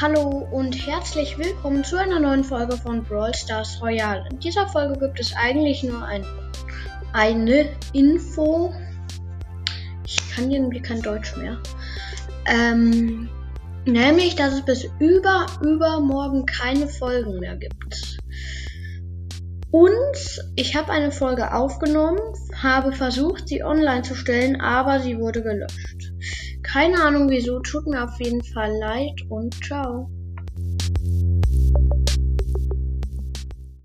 Hallo und herzlich willkommen zu einer neuen Folge von Brawl Stars Royale. In dieser Folge gibt es eigentlich nur ein, eine Info. Ich kann irgendwie kein Deutsch mehr. Ähm, nämlich, dass es bis über übermorgen keine Folgen mehr gibt. Und ich habe eine Folge aufgenommen, habe versucht, sie online zu stellen, aber sie wurde gelöscht. Keine Ahnung wieso, tut mir auf jeden Fall leid und ciao.